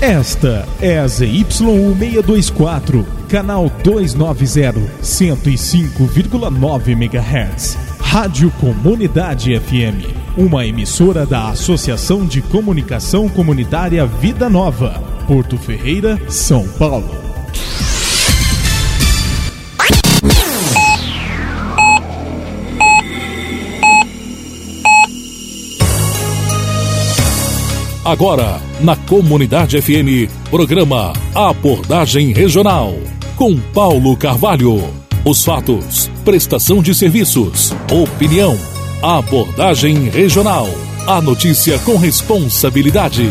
Esta é a ZYU624, canal 290, 105,9 MHz. Rádio Comunidade FM, uma emissora da Associação de Comunicação Comunitária Vida Nova, Porto Ferreira, São Paulo. Agora, na Comunidade FM, programa Abordagem Regional. Com Paulo Carvalho. Os fatos, prestação de serviços, opinião. Abordagem Regional. A notícia com responsabilidade.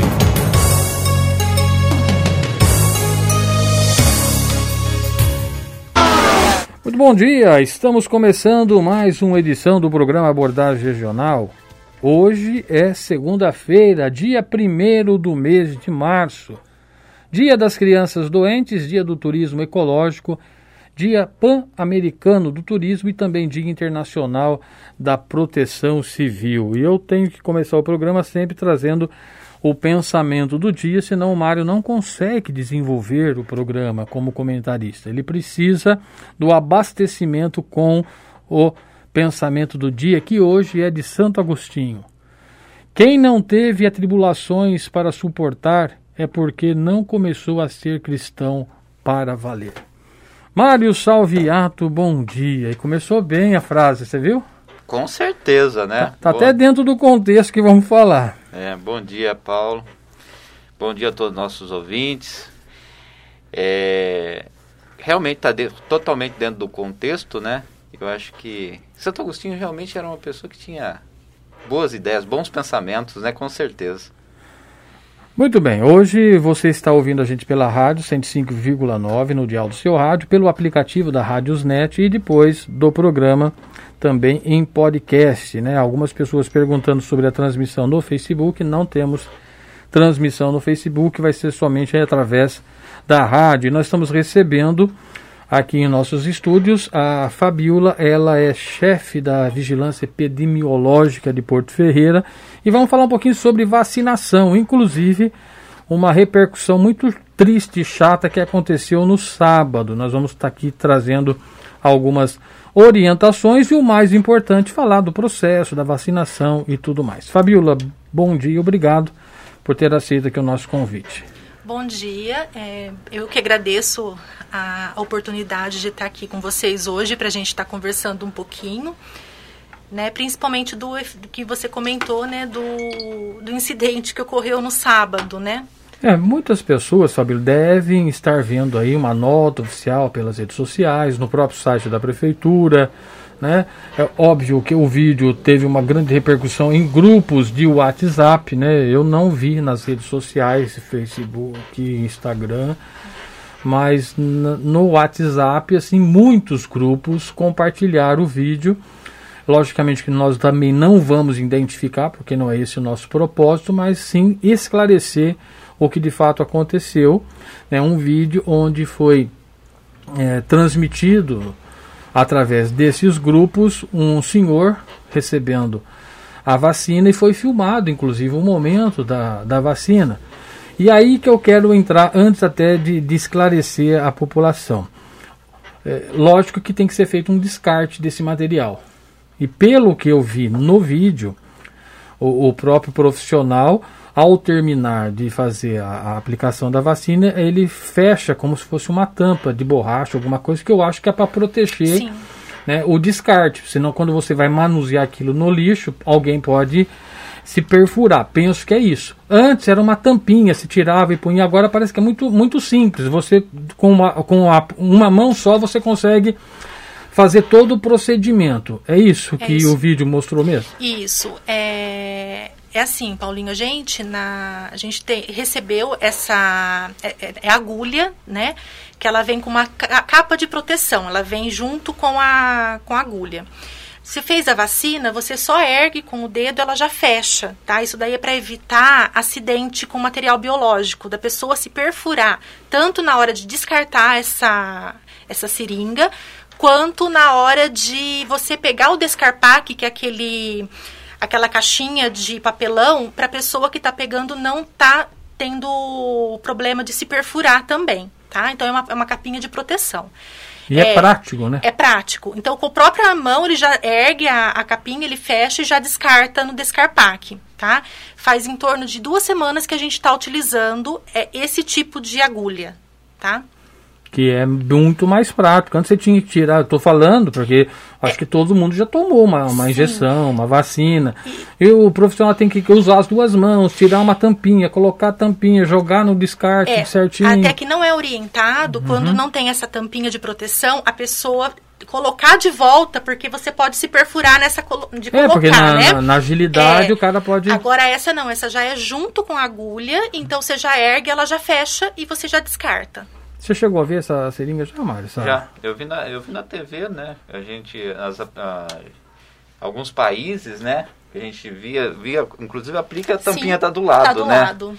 Muito bom dia, estamos começando mais uma edição do programa Abordagem Regional. Hoje é segunda-feira, dia 1 do mês de março. Dia das Crianças Doentes, Dia do Turismo Ecológico, Dia Pan-Americano do Turismo e também Dia Internacional da Proteção Civil. E eu tenho que começar o programa sempre trazendo o pensamento do dia, senão o Mário não consegue desenvolver o programa como comentarista. Ele precisa do abastecimento com o pensamento do dia, que hoje é de Santo Agostinho. Quem não teve atribulações para suportar é porque não começou a ser cristão para valer. Mário Salviato, bom dia. E começou bem a frase, você viu? Com certeza, né? Tá, tá até dentro do contexto que vamos falar. É, bom dia, Paulo. Bom dia a todos os nossos ouvintes. É, realmente está de, totalmente dentro do contexto, né? Eu acho que Santo Agostinho realmente era uma pessoa que tinha boas ideias, bons pensamentos, né? Com certeza. Muito bem, hoje você está ouvindo a gente pela rádio 105,9 no dial do seu rádio, pelo aplicativo da Rádiosnet e depois do programa também em podcast, né? Algumas pessoas perguntando sobre a transmissão no Facebook, não temos transmissão no Facebook, vai ser somente através da rádio. E nós estamos recebendo aqui em nossos estúdios. A Fabiola, ela é chefe da Vigilância Epidemiológica de Porto Ferreira e vamos falar um pouquinho sobre vacinação, inclusive uma repercussão muito triste e chata que aconteceu no sábado. Nós vamos estar aqui trazendo algumas orientações e o mais importante, falar do processo da vacinação e tudo mais. Fabiola, bom dia, obrigado por ter aceito aqui o nosso convite. Bom dia, é, eu que agradeço a oportunidade de estar aqui com vocês hoje para a gente estar conversando um pouquinho, né, principalmente do, do que você comentou, né, do, do incidente que ocorreu no sábado, né? É, muitas pessoas, Fabio, devem estar vendo aí uma nota oficial pelas redes sociais, no próprio site da prefeitura, né? É óbvio que o vídeo teve uma grande repercussão em grupos de WhatsApp, né? Eu não vi nas redes sociais, Facebook, Instagram, mas no WhatsApp, assim, muitos grupos compartilharam o vídeo. Logicamente que nós também não vamos identificar, porque não é esse o nosso propósito, mas sim esclarecer o que de fato aconteceu. É né? um vídeo onde foi é, transmitido através desses grupos, um senhor recebendo a vacina e foi filmado, inclusive, o momento da, da vacina. E aí que eu quero entrar, antes até de, de esclarecer a população. É, lógico que tem que ser feito um descarte desse material. E pelo que eu vi no vídeo, o, o próprio profissional ao terminar de fazer a, a, aplicação da vacina, ele fecha como se fosse uma tampa de borracha, alguma coisa que eu acho que é para proteger né, o descarte. Senão, quando você vai manusear aquilo no lixo, alguém pode se perfurar. Penso que é isso. Antes era uma tampinha, se tirava e punha. Agora parece que é muito, muito simples. Você, com, uma, com uma mão só, você consegue fazer todo o procedimento. É isso é que isso. o vídeo mostrou mesmo? Isso. É, é assim, Paulinho, a gente na a gente te, recebeu essa é, é, é, agulha, né? Que ela vem com uma capa de proteção, ela vem junto com a com a agulha. Se fez a vacina, você só ergue com o dedo, ela já fecha, tá? Isso daí é para evitar acidente com material biológico, da pessoa se perfurar, tanto na hora de descartar essa essa seringa, quanto na hora de você pegar o descarpaque, que é aquele aquela caixinha de papelão para a pessoa que está pegando não tá tendo problema de se perfurar também, tá? Então é uma, é uma capinha de proteção. E é, é, prático, né? É prático. Então, com a própria mão, ele já ergue a, a capinha, ele fecha e já descarta no descarpaque, tá? Faz em torno de duas semanas que a gente está utilizando é, esse tipo de agulha, tá? Que é muito mais prático. Antes você tinha que tirar, eu tô falando porque acho que todo mundo já tomou uma, uma injeção, uma vacina. E o profissional tem que usar as duas mãos, tirar uma tampinha, colocar a tampinha, jogar no descarte é, certinho. Até que não é orientado, uhum. quando não tem essa tampinha de proteção, a pessoa colocar de volta, porque você pode se perfurar nessa de colocar, é, porque na, né? na, na agilidade é, o cara pode... Agora essa não, essa já é junto com a agulha, então você já ergue, ela já fecha e você já descarta. Você chegou a ver essa seringa já, Mário? Essa... Já, eu vi, na, eu vi na TV, né? A gente, as, a, alguns países, né? Que a gente via, via, inclusive aplica a tampinha Sim, tá do lado, tá do né? Lado.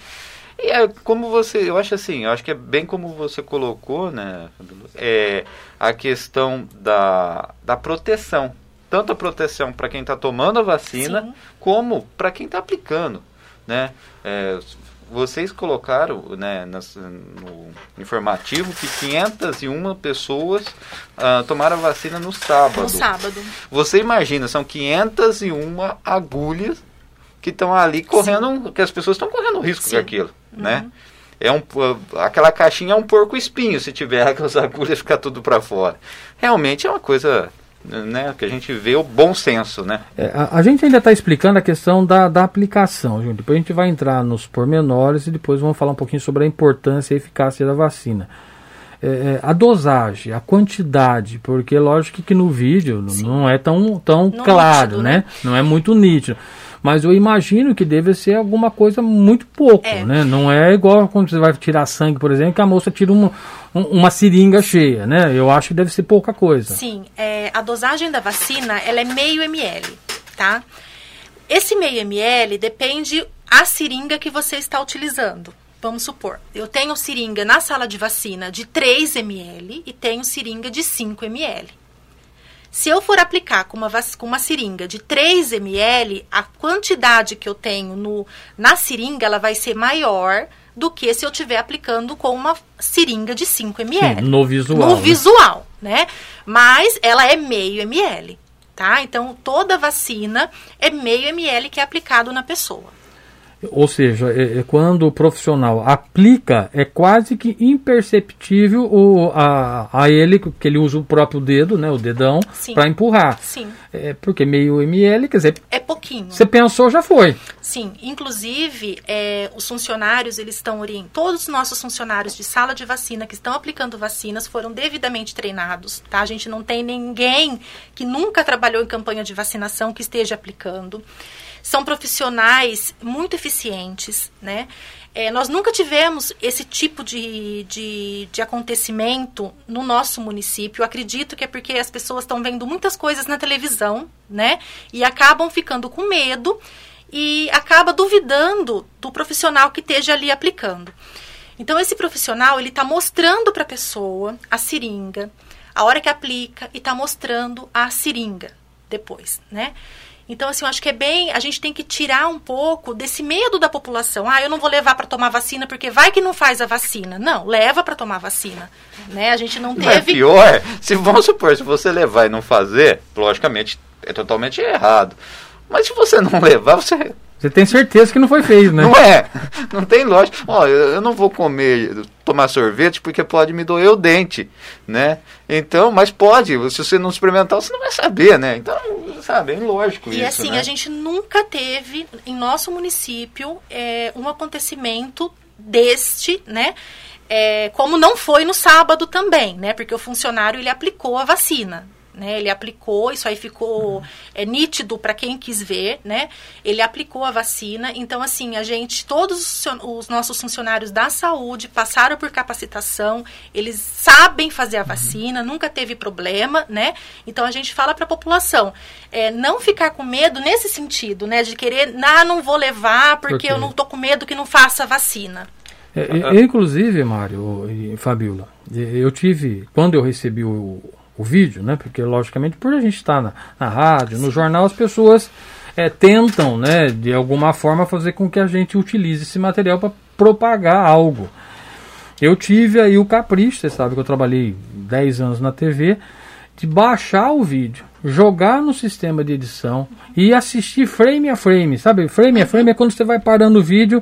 E é como você, eu acho assim, eu acho que é bem como você colocou, né? É a questão da, da proteção. Tanto a proteção para quem está tomando a vacina, Sim. como para quem está aplicando. Né? É, vocês colocaram né, no informativo que 501 pessoas uh, tomaram a vacina no sábado. No sábado. Você imagina, são 501 agulhas que estão ali correndo, Sim. que as pessoas estão correndo risco Sim. com aquilo, uhum. né? É um, aquela caixinha é um porco espinho se tiver aquelas agulhas ficar tudo para fora. Realmente é uma coisa né, que a gente vê o bom senso, né? É, a, a, gente ainda está explicando a questão da, da aplicação, gente. Depois a gente vai entrar nos pormenores e depois vamos falar um pouquinho sobre a importância e a eficácia da vacina. É, é a dosagem, a quantidade, porque lógico que no vídeo Sim. não é tão, tão claro, nítido, né? né? Não é muito nítido mas eu imagino que deve ser alguma coisa muito pouco, é. né? Não é igual quando você vai tirar sangue, por exemplo, que a moça tira uma, uma seringa cheia, né? Eu acho que deve ser pouca coisa. Sim, é, a dosagem da vacina ela é meio ml, tá? Esse meio ml depende a seringa que você está utilizando. Vamos supor, eu tenho seringa na sala de vacina de 3 ml e tenho seringa de 5 ml. Se eu for aplicar com uma, com uma seringa de 3 ml, a quantidade que eu tenho no, na seringa ela vai ser maior do que se eu estiver aplicando com uma seringa de 5 ml. Sim, no visual. No né? visual, né? Mas ela é meio ml, tá? Então, toda vacina é meio ml que é aplicado na pessoa. Ou seja, é, é quando o profissional aplica, é quase que imperceptível o, a, a ele, que ele usa o próprio dedo, né, o dedão, para empurrar. Sim. É, porque meio ml, quer dizer... É pouquinho. Você pensou, já foi. Sim. Inclusive, é, os funcionários, eles estão orientando... Todos os nossos funcionários de sala de vacina que estão aplicando vacinas foram devidamente treinados, tá? A gente não tem ninguém que nunca trabalhou em campanha de vacinação que esteja aplicando são profissionais muito eficientes, né? É, nós nunca tivemos esse tipo de, de, de, acontecimento no nosso município. Acredito que é porque as pessoas estão vendo muitas coisas na televisão, né? E acabam ficando com medo e acaba duvidando do profissional que esteja ali aplicando. Então, esse profissional, ele está mostrando para a pessoa a seringa, a hora que aplica, e está mostrando a seringa depois, né? Então, assim, eu acho que é bem. A gente tem que tirar um pouco desse medo da população. Ah, eu não vou levar para tomar vacina porque vai que não faz a vacina. Não, leva para tomar vacina. Né? A gente não teve. é pior, se vamos supor, se você levar e não fazer, logicamente é totalmente errado. Mas se você não levar, você você tem certeza que não foi feito, né? Não é. Não tem lógica. Ó, eu não vou comer, tomar sorvete porque pode me doer o dente, né? Então, mas pode. Se você não experimentar, você não vai saber, né? Então, sabe, é lógico e isso, assim, né? a gente nunca teve em nosso município é, um acontecimento deste, né? É, como não foi no sábado também, né? Porque o funcionário ele aplicou a vacina né? Ele aplicou, isso aí ficou é, nítido para quem quis ver, né? Ele aplicou a vacina. Então, assim, a gente, todos os nossos funcionários da saúde passaram por capacitação, eles sabem fazer a vacina, nunca teve problema, né? Então, a gente fala para a população, é, não ficar com medo nesse sentido, né? De querer, ah, não vou levar porque okay. eu não tô com medo que não faça a vacina. É, inclusive, Mário e Fabiola, eu tive, quando eu recebi o, o vídeo, né? Porque logicamente por a gente estar tá na, na rádio, no jornal, as pessoas é, tentam, né, de alguma forma, fazer com que a gente utilize esse material para propagar algo. Eu tive aí o capricho, você sabe que eu trabalhei 10 anos na TV, de baixar o vídeo, jogar no sistema de edição e assistir frame a frame, sabe? Frame a frame é quando você vai parando o vídeo,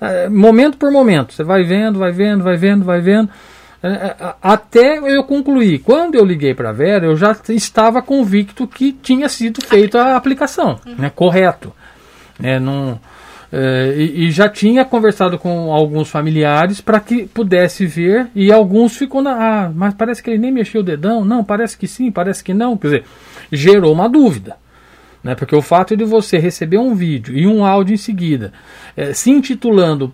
é, momento por momento, você vai vendo, vai vendo, vai vendo, vai vendo, é, é, até eu concluir. Quando eu liguei para a Vera, eu já estava convicto que tinha sido feita a aplicação, né? Correto. É, não, é, e, e, já tinha conversado com alguns familiares para que pudesse ver, e alguns ficou na. Ah, mas parece que ele nem mexeu o dedão. Não, parece que sim, parece que não. Quer dizer, gerou uma dúvida. Né? Porque o fato de você receber um vídeo e um áudio em seguida, é, se intitulando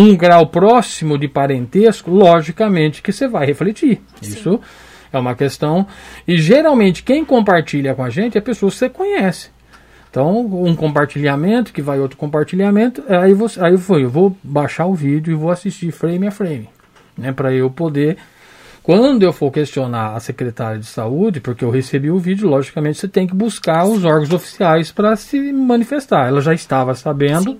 um grau próximo de parentesco, logicamente que você vai refletir. Sim. Isso é uma questão. E geralmente quem compartilha com a gente é pessoas que você conhece. Então, um compartilhamento, que vai outro compartilhamento, aí, você, aí foi, eu vou baixar o vídeo e vou assistir frame a frame, né, para eu poder, quando eu for questionar a secretária de saúde, porque eu recebi o vídeo, logicamente você tem que buscar os órgãos oficiais para se manifestar. Ela já estava sabendo,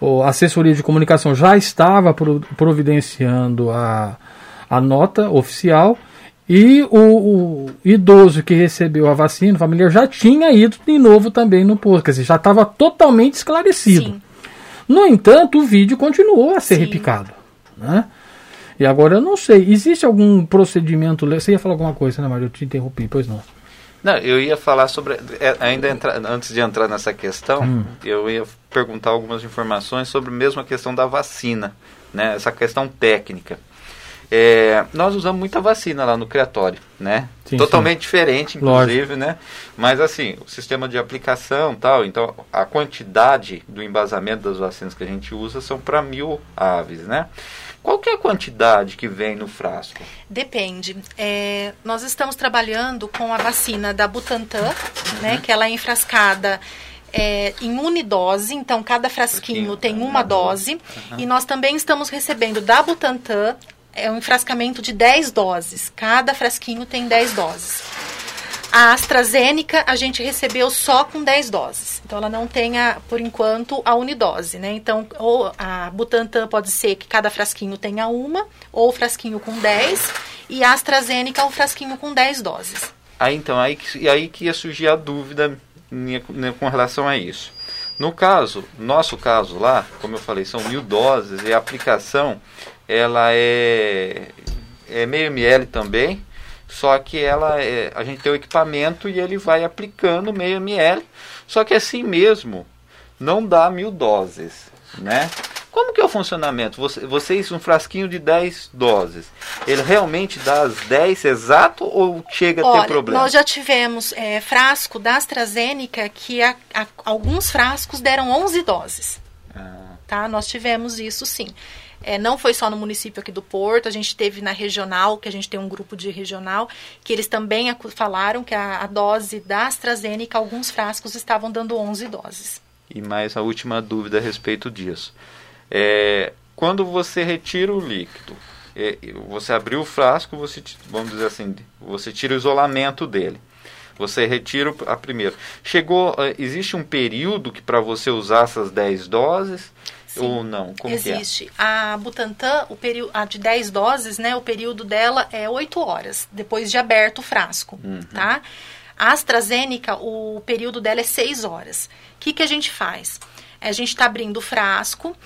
a assessoria de comunicação já estava providenciando a, a nota oficial, e o, o, idoso que recebeu a vacina, o familiar, já tinha ido de novo também no posto, quer dizer, já estava totalmente esclarecido. Sim. No entanto, o vídeo continuou a ser Sim. repicado. Né? E agora eu não sei, existe algum procedimento. Você ia falar alguma coisa, né, Mário? Eu te interrompi, pois não. Não, eu ia falar sobre. É, ainda entra, antes de entrar nessa questão, hum. eu ia perguntar algumas informações sobre mesmo a questão da vacina, né? Essa questão técnica. É, nós usamos muita vacina lá no criatório, né? Sim, Totalmente sim. diferente, inclusive, Lógico. né? Mas assim, o sistema de aplicação tal, então a quantidade do embasamento das vacinas que a gente usa são para mil aves, né? Qual que é a quantidade que vem no frasco? Depende. É, nós estamos trabalhando com a vacina da Butantan, uhum. né? Que ela é enfrascada é, em unidose, então cada frasquinho tem uma dose. Uhum. E nós também estamos recebendo da Butantan é um enfrascamento de 10 doses. Cada frasquinho tem 10 doses. A AstraZeneca a gente recebeu só com 10 doses. Então ela não tem, a, por enquanto, a unidose, né? Então, ou a Butantan pode ser que cada frasquinho tenha uma, ou o frasquinho com 10, e a AstraZeneca o frasquinho com 10 doses. Aí então, aí, e aí que ia surgir a dúvida minha, né, com relação a isso. No caso, nosso caso lá, como eu falei, são mil doses e a aplicação ela é, é meio ml também, só que ela é, a gente tem o equipamento e ele vai aplicando meio ml, só que assim mesmo não dá mil doses, né? Como que é o funcionamento? Você, vocês, um frasquinho de 10 doses, ele realmente dá as 10 exato ou chega a Olha, ter problema? Nós já tivemos é, frasco da AstraZeneca que a, a, alguns frascos deram 11 doses. Ah. Tá? Nós tivemos isso sim. É, não foi só no município aqui do Porto, a gente teve na regional, que a gente tem um grupo de regional, que eles também falaram que a, a dose da AstraZeneca, alguns frascos estavam dando 11 doses. E mais a última dúvida a respeito disso. É, quando você retira o líquido, é, você abriu o frasco, você, vamos dizer assim, você tira o isolamento dele. Você retira a primeiro. Chegou, é, existe um período que para você usar essas 10 doses? Sim, ou não? Como é? existe. É? A Butantan, o período, a de 10 doses, né, o período dela é 8 horas, depois de aberto o frasco, uhum. tá? A AstraZeneca, o período dela é 6 horas. O que, que a gente faz? A gente está abrindo o frasco,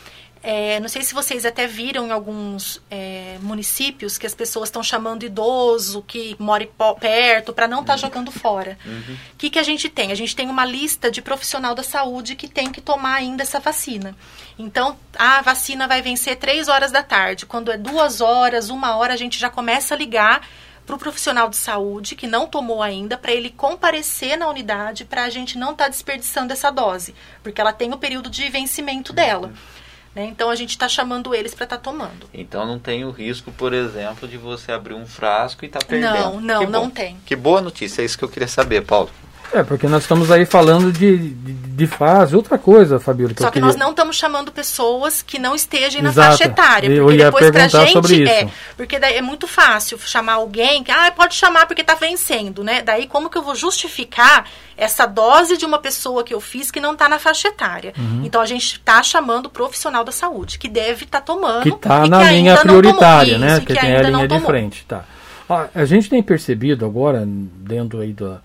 é, não sei se vocês até viram em alguns é, municípios que as pessoas estão chamando idoso que mora perto para não estar tá jogando fora. O uhum. que, que a gente tem? A gente tem uma lista de profissional da saúde que tem que tomar ainda essa vacina. Então, a vacina vai vencer três horas da tarde. Quando é duas horas, uma hora, a gente já começa a ligar para o profissional de saúde que não tomou ainda, para ele comparecer na unidade, para a gente não estar tá desperdiçando essa dose, porque ela tem o período de vencimento dela. Uhum. Né? Então a gente está chamando eles para estar tá tomando. Então não tem o risco, por exemplo, de você abrir um frasco e estar tá perdendo. Não, não, não tem. Que boa notícia, é isso que eu queria saber, Paulo. É, porque nós estamos aí falando de, de, de fase, outra coisa, Fabíola. Só que queria... nós não estamos chamando pessoas que não estejam na Exato. faixa etária. Eu Porque ia depois pra perguntar gente sobre isso. é. Porque daí é muito fácil chamar alguém que ah, pode chamar porque está vencendo, né? Daí como que eu vou justificar essa dose de uma pessoa que eu fiz que não está na faixa etária? Uhum. Então a gente está chamando o profissional da saúde, que deve estar tomando. que está na que linha tomou. prioritária, né? Isso, Que, que tem a linha de frente, tá. Ó, a gente tem percebido agora dentro aí da-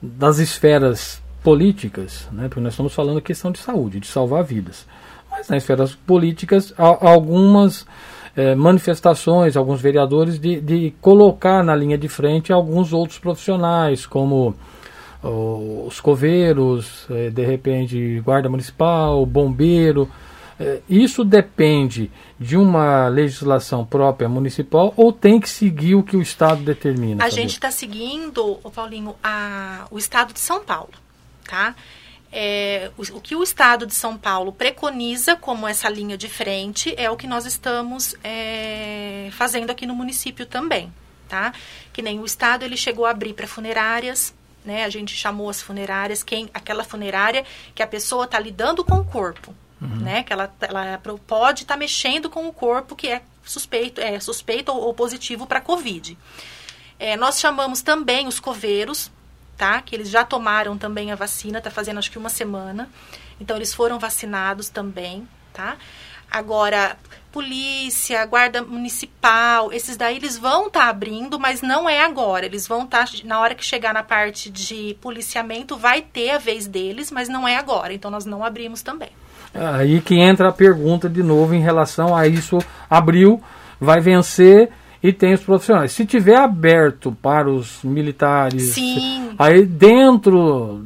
das esferas políticas, né? Porque nós estamos falando questão de saúde, de salvar vidas. Mas nas esferas políticas há algumas eh, manifestações, alguns vereadores de, de colocar na linha de frente alguns outros profissionais, como os coveiros, eh, de repente guarda municipal, bombeiro. Eh, Isso depende de uma legislação própria municipal ou tem que seguir o que o Estado determina? A gente está seguindo, Paulinho, a- o estado de São Paulo, tá? É, o, o que o estado de São Paulo preconiza como essa linha de frente é o que nós estamos é, fazendo aqui no município também, tá? Que nem o estado ele chegou a abrir para funerárias, né? A gente chamou as funerárias, quem aquela funerária que a pessoa está lidando com o corpo, né? Que ela, ela pro- pode estar mexendo com o corpo que é suspeito, é suspeito ou, ou positivo para COVID. É, nós chamamos também os coveiros, tá? Que eles já tomaram também a vacina, tá fazendo acho que uma semana. Então eles foram vacinados também, tá? Agora, polícia, guarda municipal, esses daí eles vão estar abrindo, mas não é agora. Eles vão estar, na hora que chegar na parte de policiamento, vai ter a vez deles, mas não é agora. Então nós não abrimos também. Aí que entra a pergunta de novo em relação a isso. Abril vai vencer e tem os profissionais. Se tiver aberto para os militares, Sim. aí dentro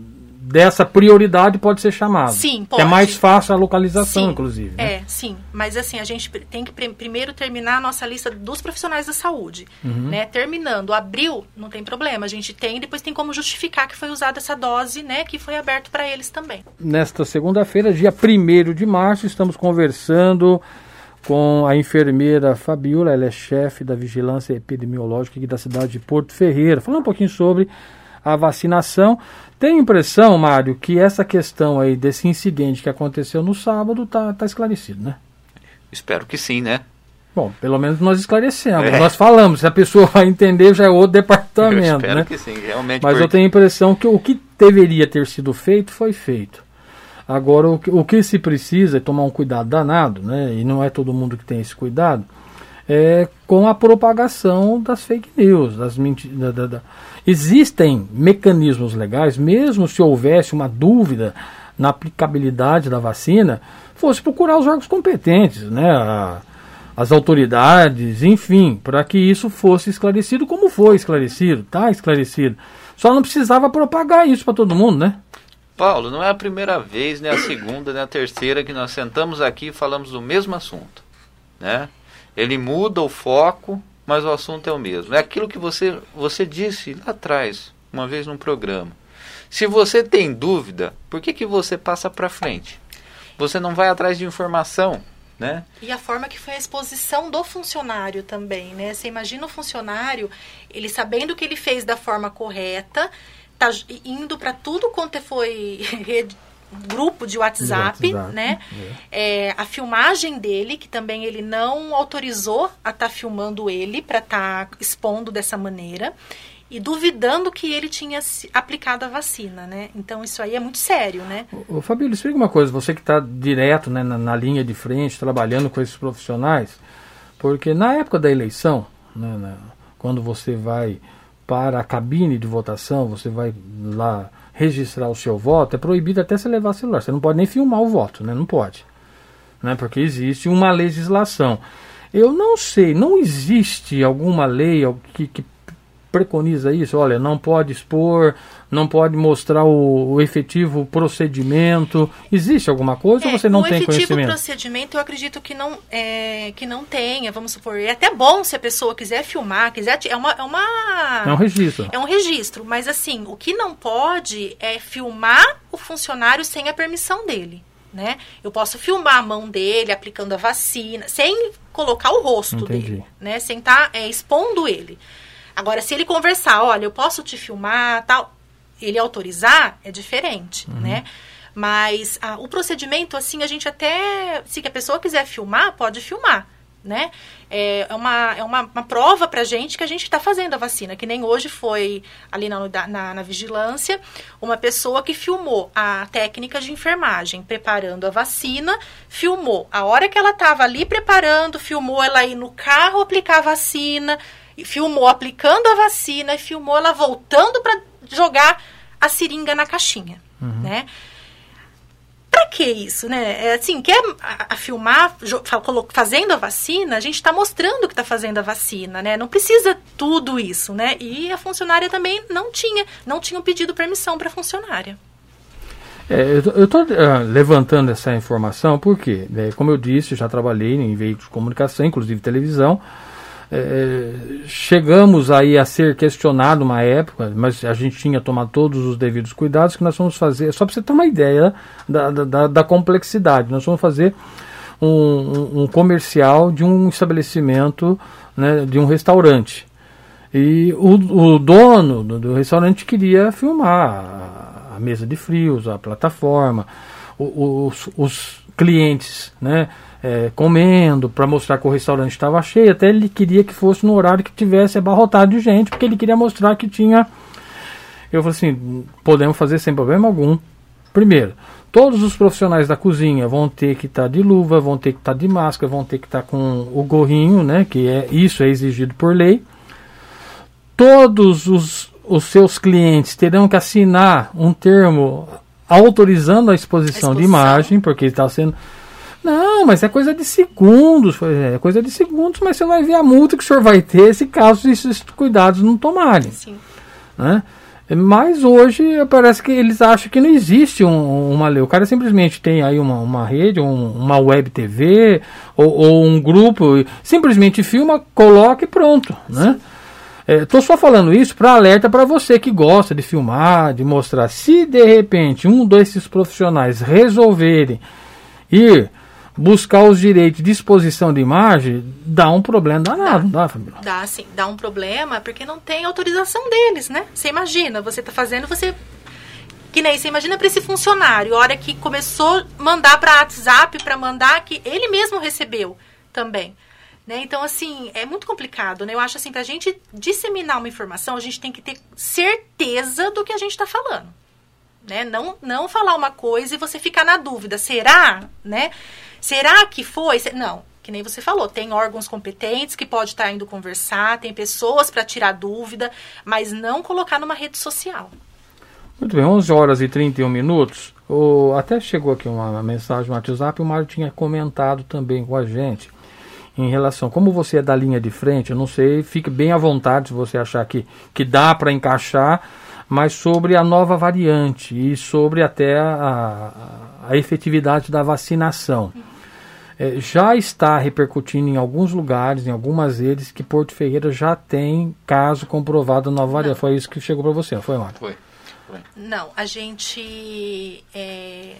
dessa prioridade pode ser chamado. Sim, Que é pode. mais fácil a localização, Sim, inclusive. né? É, sim. Mas assim, a gente tem que pr- primeiro terminar a nossa lista dos profissionais da saúde. Uhum. Né? Terminando, abril, não tem problema. A gente tem, depois tem como justificar que foi usada essa dose, né? Que foi aberto para eles também. Nesta segunda-feira, dia 1 de março, estamos conversando com a enfermeira Fabiola, ela é chefe da Vigilância Epidemiológica aqui da cidade de Porto Ferreira. Falando um pouquinho sobre a vacinação. Tem impressão, Mário, que essa questão aí desse incidente que aconteceu no sábado está tá esclarecido, né? Espero que sim, né? Bom, pelo menos nós esclarecemos, É. nós falamos. Se a pessoa vai entender, já é outro Eu departamento, espero né? que sim, realmente. Mas eu porque- tenho a impressão que o que deveria ter sido feito foi feito. Agora, o que, o que se precisa é tomar um cuidado danado, né? e não é todo mundo que tem esse cuidado, é com a propagação das fake news. Das menti da, da- Existem mecanismos legais, mesmo se houvesse uma dúvida na aplicabilidade da vacina, fosse procurar os órgãos competentes, né? A- as autoridades, enfim, para que isso fosse esclarecido como foi esclarecido, tá esclarecido. Só não precisava propagar isso para todo mundo, né? Paulo, não é a primeira vez, nem a segunda, nem a terceira que nós sentamos aqui e falamos do mesmo assunto, né? Ele muda o foco, mas o assunto é o mesmo. É aquilo que você, você disse lá atrás, uma vez num programa. Se você tem dúvida, por que, que você passa para frente? Você não vai atrás de informação, né? E a forma que foi a exposição do funcionário também, né? Você imagina o funcionário, ele sabendo que ele fez da forma correta, tá indo para tudo quanto foi rede- grupo de WhatsApp, WhatsApp, né? É, a filmagem dele, que também ele não autorizou a estar filmando ele para estar expondo dessa maneira. E duvidando que ele tinha aplicado a vacina, né? Então isso aí é muito sério, né? Ô, Fabíola, explica uma coisa, você que está direto né, na, na linha de frente, trabalhando com esses profissionais, porque na época da eleição, né, na- quando você vai para a cabine de votação, você vai lá registrar o seu voto, é proibido até você levar celular, você não pode nem filmar o voto, né? Não pode. Né, porque existe uma legislação. Eu não sei, não existe alguma lei que, que preconiza isso? Olha, não pode expor, não pode mostrar o, o efetivo procedimento. Existe alguma coisa ou você não É, o tem efetivo conhecimento? procedimento eu acredito que não, é, que não tenha, vamos supor. É até bom se a pessoa quiser filmar, quiser. É uma. É, uma, É um registro. é um registro. Mas assim, o que não pode é filmar o funcionário sem a permissão dele. Né? Eu posso filmar a mão dele aplicando a vacina, sem colocar o rosto Entendi. dele, né? Sem estar expondo ele. Agora, se ele conversar, olha, eu posso te filmar, tal, ele autorizar, é diferente, uhum. né? Mas a, o procedimento, assim, a gente até. Se a pessoa quiser filmar, pode filmar né? É uma, é uma, uma prova para a gente que a gente está fazendo a vacina, que nem hoje foi ali na, na, na, vigilância, uma pessoa que filmou a técnica de enfermagem preparando a vacina, filmou a hora que ela estava ali preparando, filmou ela ir no carro aplicar a vacina, filmou aplicando a vacina e filmou ela voltando para jogar a seringa na caixinha, uhum. né? Pra que isso, né? É, assim, quer a, a filmar fazendo a vacina, a gente está mostrando que está fazendo a vacina, né? Não precisa tudo isso, né? E a funcionária também não tinha, não tinha pedido permissão para a funcionária. É, eu estou uh, ah, levantando essa informação porque, é, como eu disse, já trabalhei em veículos de comunicação, inclusive televisão, é, chegamos aí a ser questionado uma época, mas a gente tinha tomado todos os devidos cuidados que nós vamos fazer, só para você ter uma ideia da, da, da complexidade, nós vamos fazer um, um, comercial de um estabelecimento, né, de um restaurante. E o, o dono do, do, restaurante queria filmar a, mesa de frios, a plataforma, os, os clientes, né? é, comendo, para mostrar que o restaurante estava cheio. Até ele queria que fosse no horário que tivesse abarrotado de gente, porque ele queria mostrar que tinha. Eu falei assim: podemos fazer sem problema algum. Primeiro, todos os profissionais da cozinha vão ter que estar tá de luva, vão ter que estar tá de máscara, vão ter que estar tá com o gorrinho, né? Que é isso é exigido por lei. Todos os, os seus clientes terão que assinar um termo autorizando a exposição, a exposição. de imagem, porque está sendo não, mas é coisa de segundos, é coisa de segundos, mas você vai ver a multa que o senhor vai ter se caso esses cuidados não tomarem. Sim. Né? Mas hoje parece que eles acham que não existe um, uma lei. O cara simplesmente tem aí uma, uma rede, um, uma web TV ou, ou, um grupo, simplesmente filma, coloca e pronto. Né? Estou é, só falando isso para alerta para você que gosta de filmar, de mostrar. Se de repente um desses profissionais resolverem ir buscar os direitos de exposição de imagem, dá um problema danado, dá, dá Fabiola? Dá, sim. Dá um problema porque não tem autorização deles, né? Você imagina, você está fazendo, você... Que nem você imagina para esse funcionário, a hora que começou a mandar para WhatsApp, para mandar que ele mesmo recebeu também. Né? Então, assim, é muito complicado, né? Eu acho assim, para a gente disseminar uma informação, a gente tem que ter certeza do que a gente está falando. Né? Não, não falar uma coisa e você ficar na dúvida, será? Né? Será que foi? Não, que nem você falou, tem órgãos competentes que pode estar indo conversar, tem pessoas para tirar dúvida, mas não colocar numa rede social. Muito bem, 11 horas e 31 minutos. O, até chegou aqui uma mensagem no WhatsApp, o Mário tinha comentado também com a gente em relação, como você é da linha de frente, eu não sei, fique bem à vontade se você achar que, que dá para encaixar, mas sobre a nova variante e sobre até a, a, a efetividade da vacinação. É, já está repercutindo em alguns lugares, em algumas redes, que Porto Ferreira já tem caso comprovado na nova variante. Foi isso que chegou para você, não foi, Marta? Foi. foi. Não, a gente. É,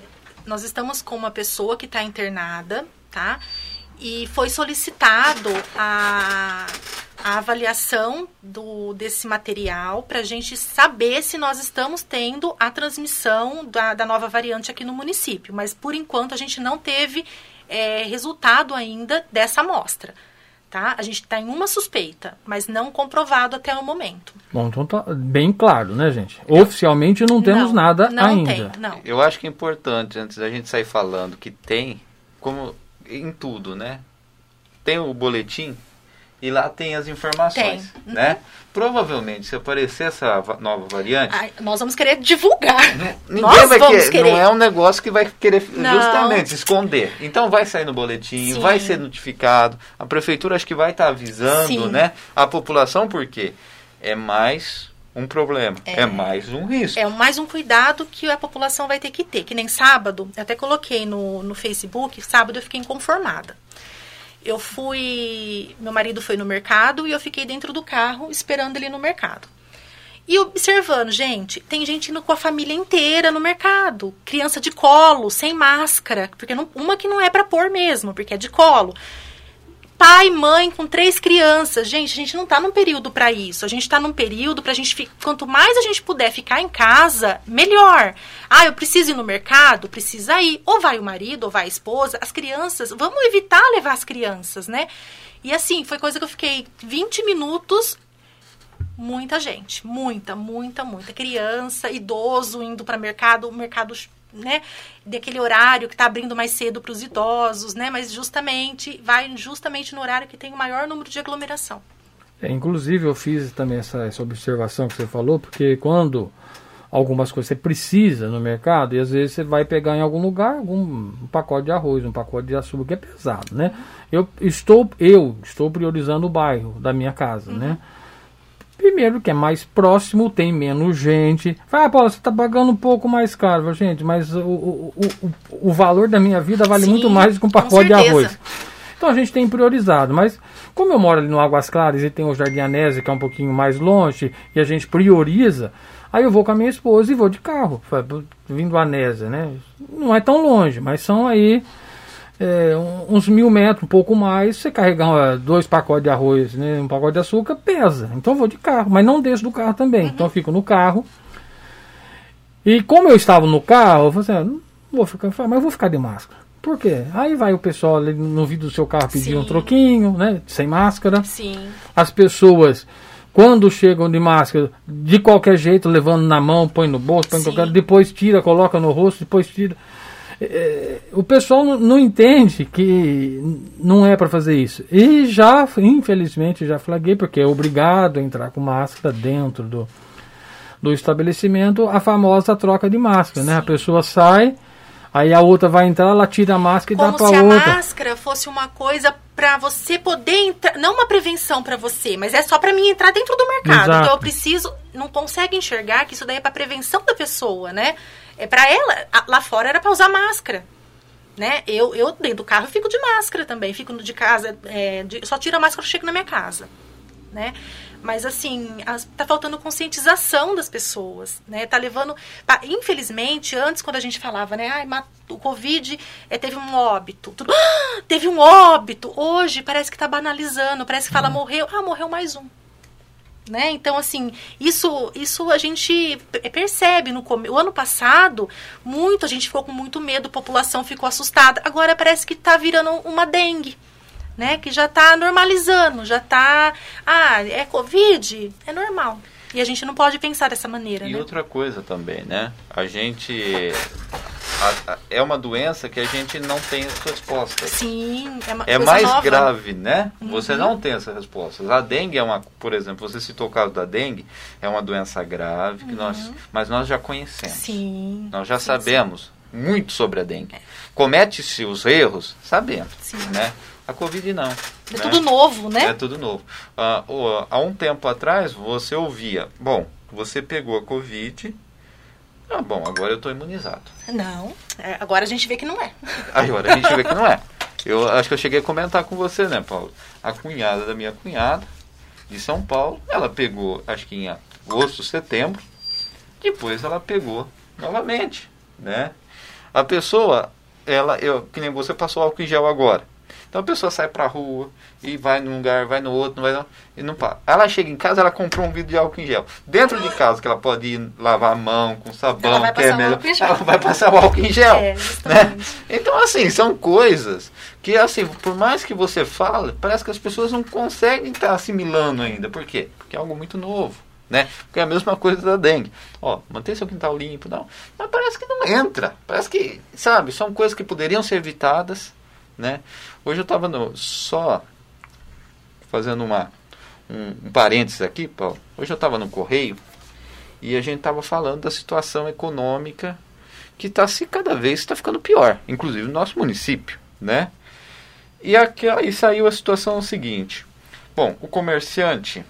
nós estamos com uma pessoa que está internada, tá? E foi solicitado a, a avaliação do, desse material para a gente saber se nós estamos tendo a transmissão da, da nova variante aqui no município. Mas por enquanto a gente não teve é, resultado ainda dessa amostra. Tá? A gente está em uma suspeita, mas não comprovado até o momento. Bom, então tá bem claro, né, gente? Oficialmente não temos não, nada não ainda. Tem, não. Eu acho que é importante, antes da gente sair falando que tem, como em tudo, né? Tem o boletim e lá tem as informações, tem. né? Uhum. Provavelmente, se aparecer essa nova variante... Ai, nós vamos querer divulgar. Não, ninguém nós vai querer, querer, Não é um negócio que vai querer não. justamente esconder. Então vai sair no boletim, Sim. vai ser notificado. A prefeitura acho que vai estar tá avisando, Sim. né? A população, porque é mais um problema. É, é, mais um risco. É mais um cuidado que a população vai ter que ter. Que nem sábado, até coloquei no, no Facebook, sábado eu fiquei inconformada eu fui. Meu marido foi no mercado e eu fiquei dentro do carro esperando ele no mercado. E observando, gente, tem gente indo com a família inteira no mercado. Criança de colo, sem máscara. Porque não, uma que não é para pôr mesmo, porque é de colo. Pai, mãe com três crianças. Gente, a gente não está num período para isso. A gente está num período para a gente. Quanto mais a gente puder ficar em casa, melhor. Ah, eu preciso ir no mercado? Precisa ir. Ou vai o marido, ou vai a esposa. As crianças, vamos evitar levar as crianças, né? E assim, foi coisa que eu fiquei 20 minutos muita gente, muita, muita, muita criança, idoso indo para mercado, o mercado né, daquele horário que está abrindo mais cedo para os idosos, né, mas justamente vai justamente no horário que tem o maior número de aglomeração. É, inclusive eu fiz também essa, essa observação que você falou, porque quando algumas coisas você precisa no mercado e às vezes você vai pegar em algum lugar algum um pacote de arroz, um pacote de açúcar que é pesado, né? Eu estou eu estou priorizando o bairro da minha casa, né? uhum. né? Primeiro que é mais próximo, tem menos gente. Fala, ah, Paulo, você está pagando um pouco mais caro, gente, mas o, o, o, o valor da minha vida vale Sim, muito mais do que um pacote de arroz. Então a gente tem priorizado, mas como eu moro ali no Águas Claras e tem o Jardim Anésia, que é um pouquinho mais longe, e a gente prioriza, aí eu vou com a minha esposa e vou de carro, vindo Anésia, né? Não é tão longe, mas são aí é, uns mil metros, um pouco mais, você carregar dois pacotes de arroz, né, um pacote de açúcar, pesa. Então eu vou de carro, mas não desço do carro também. Uhum. Então eu fico no carro. E como eu estava no carro, eu falei assim, ah, não vou ficar, mas eu vou ficar de máscara. Por quê? Aí vai o pessoal ali no vidro do seu carro pedir Sim. um troquinho, né? Sem máscara. Sim. As pessoas, quando chegam de máscara, de qualquer jeito, levando na mão, põe no bolso, põe em qualquer, depois tira, coloca no rosto, depois tira. É, o pessoal não entende que não é para fazer isso. E já, infelizmente, já flaguei, porque é obrigado a entrar com máscara dentro do, do estabelecimento, a famosa troca de máscara, né? A pessoa sai, aí a outra vai entrar, ela tira a máscara e Como dá para outra. Como se a máscara fosse uma coisa para você poder entrar, não uma prevenção para você, mas é só para mim entrar dentro do mercado. Exato. Então eu preciso, não consegue enxergar que isso daí é para prevenção da pessoa, né? É para ela, lá fora era para usar máscara. Né? Eu, eu dentro do carro fico de máscara também, fico de casa, é, de, só tiro a máscara quando chego na minha casa. Né? Mas assim, as, tá faltando conscientização das pessoas, né? Tá levando, tá, infelizmente, antes quando a gente falava, né, ai, o Covid é, teve um óbito, tudo, ah, teve um óbito. Hoje parece que tá banalizando, parece que fala uhum. morreu, ah, morreu mais um. Né? Então, assim, isso, isso a gente percebe no o ano passado, muito a gente ficou com muito medo, a população ficou assustada. Agora parece que está virando uma dengue, né? Que já está normalizando, já está, ah, é covid, é normal. E a gente não pode pensar dessa maneira, E né? outra coisa também, né? A gente a, a, é uma doença que a gente não tem as respostas. Sim, é, uma é mais nova. grave, né? Uhum. Você não tem essas respostas. A dengue é uma, por exemplo, você citou o caso da dengue, é uma doença grave que uhum. nós, mas nós já conhecemos. Sim. Nós já sim, sim. muito sobre a dengue. É. Comete-se os erros, sabemos, sim. né? A Covid não. É né? tudo novo, né? É tudo novo. Uh, há um tempo atrás, você ouvia, bom, você pegou a Covid, ah, bom, agora eu estou imunizado. Não, é, agora a gente vê que não é. Agora a gente vê que não é. Eu acho que eu cheguei a comentar com você, né, Paulo? A cunhada da minha cunhada, de São Paulo, ela pegou, acho que em agosto, setembro, depois ela pegou novamente, né? A pessoa, ela, eu, que nem você passou álcool em gel agora. Então a pessoa sai pra rua e vai num lugar, vai no outro, não vai não, e não para. Ela chega em casa, ela comprou um vidro de álcool em gel. Dentro de casa, que ela pode ir lavar a mão com sabão, que é melhor. Ela vai passar o álcool em gel. É, né? Então, assim, são coisas que, assim, por mais que você fale, parece que as pessoas não conseguem estar assimilando ainda. Por quê? Porque é algo muito novo. Né? Porque é a mesma coisa da dengue. Ó, mantém seu quintal limpo, não. Mas parece que não entra. Parece que, sabe, são coisas que poderiam ser evitadas, né? Hoje eu estava só fazendo uma, um, um parênteses aqui, Paulo. Hoje eu estava no Correio e a gente estava falando da situação econômica que está se cada vez está ficando pior, inclusive no nosso município, né? E aqui aí saiu a situação seguinte. Bom, o comerciante,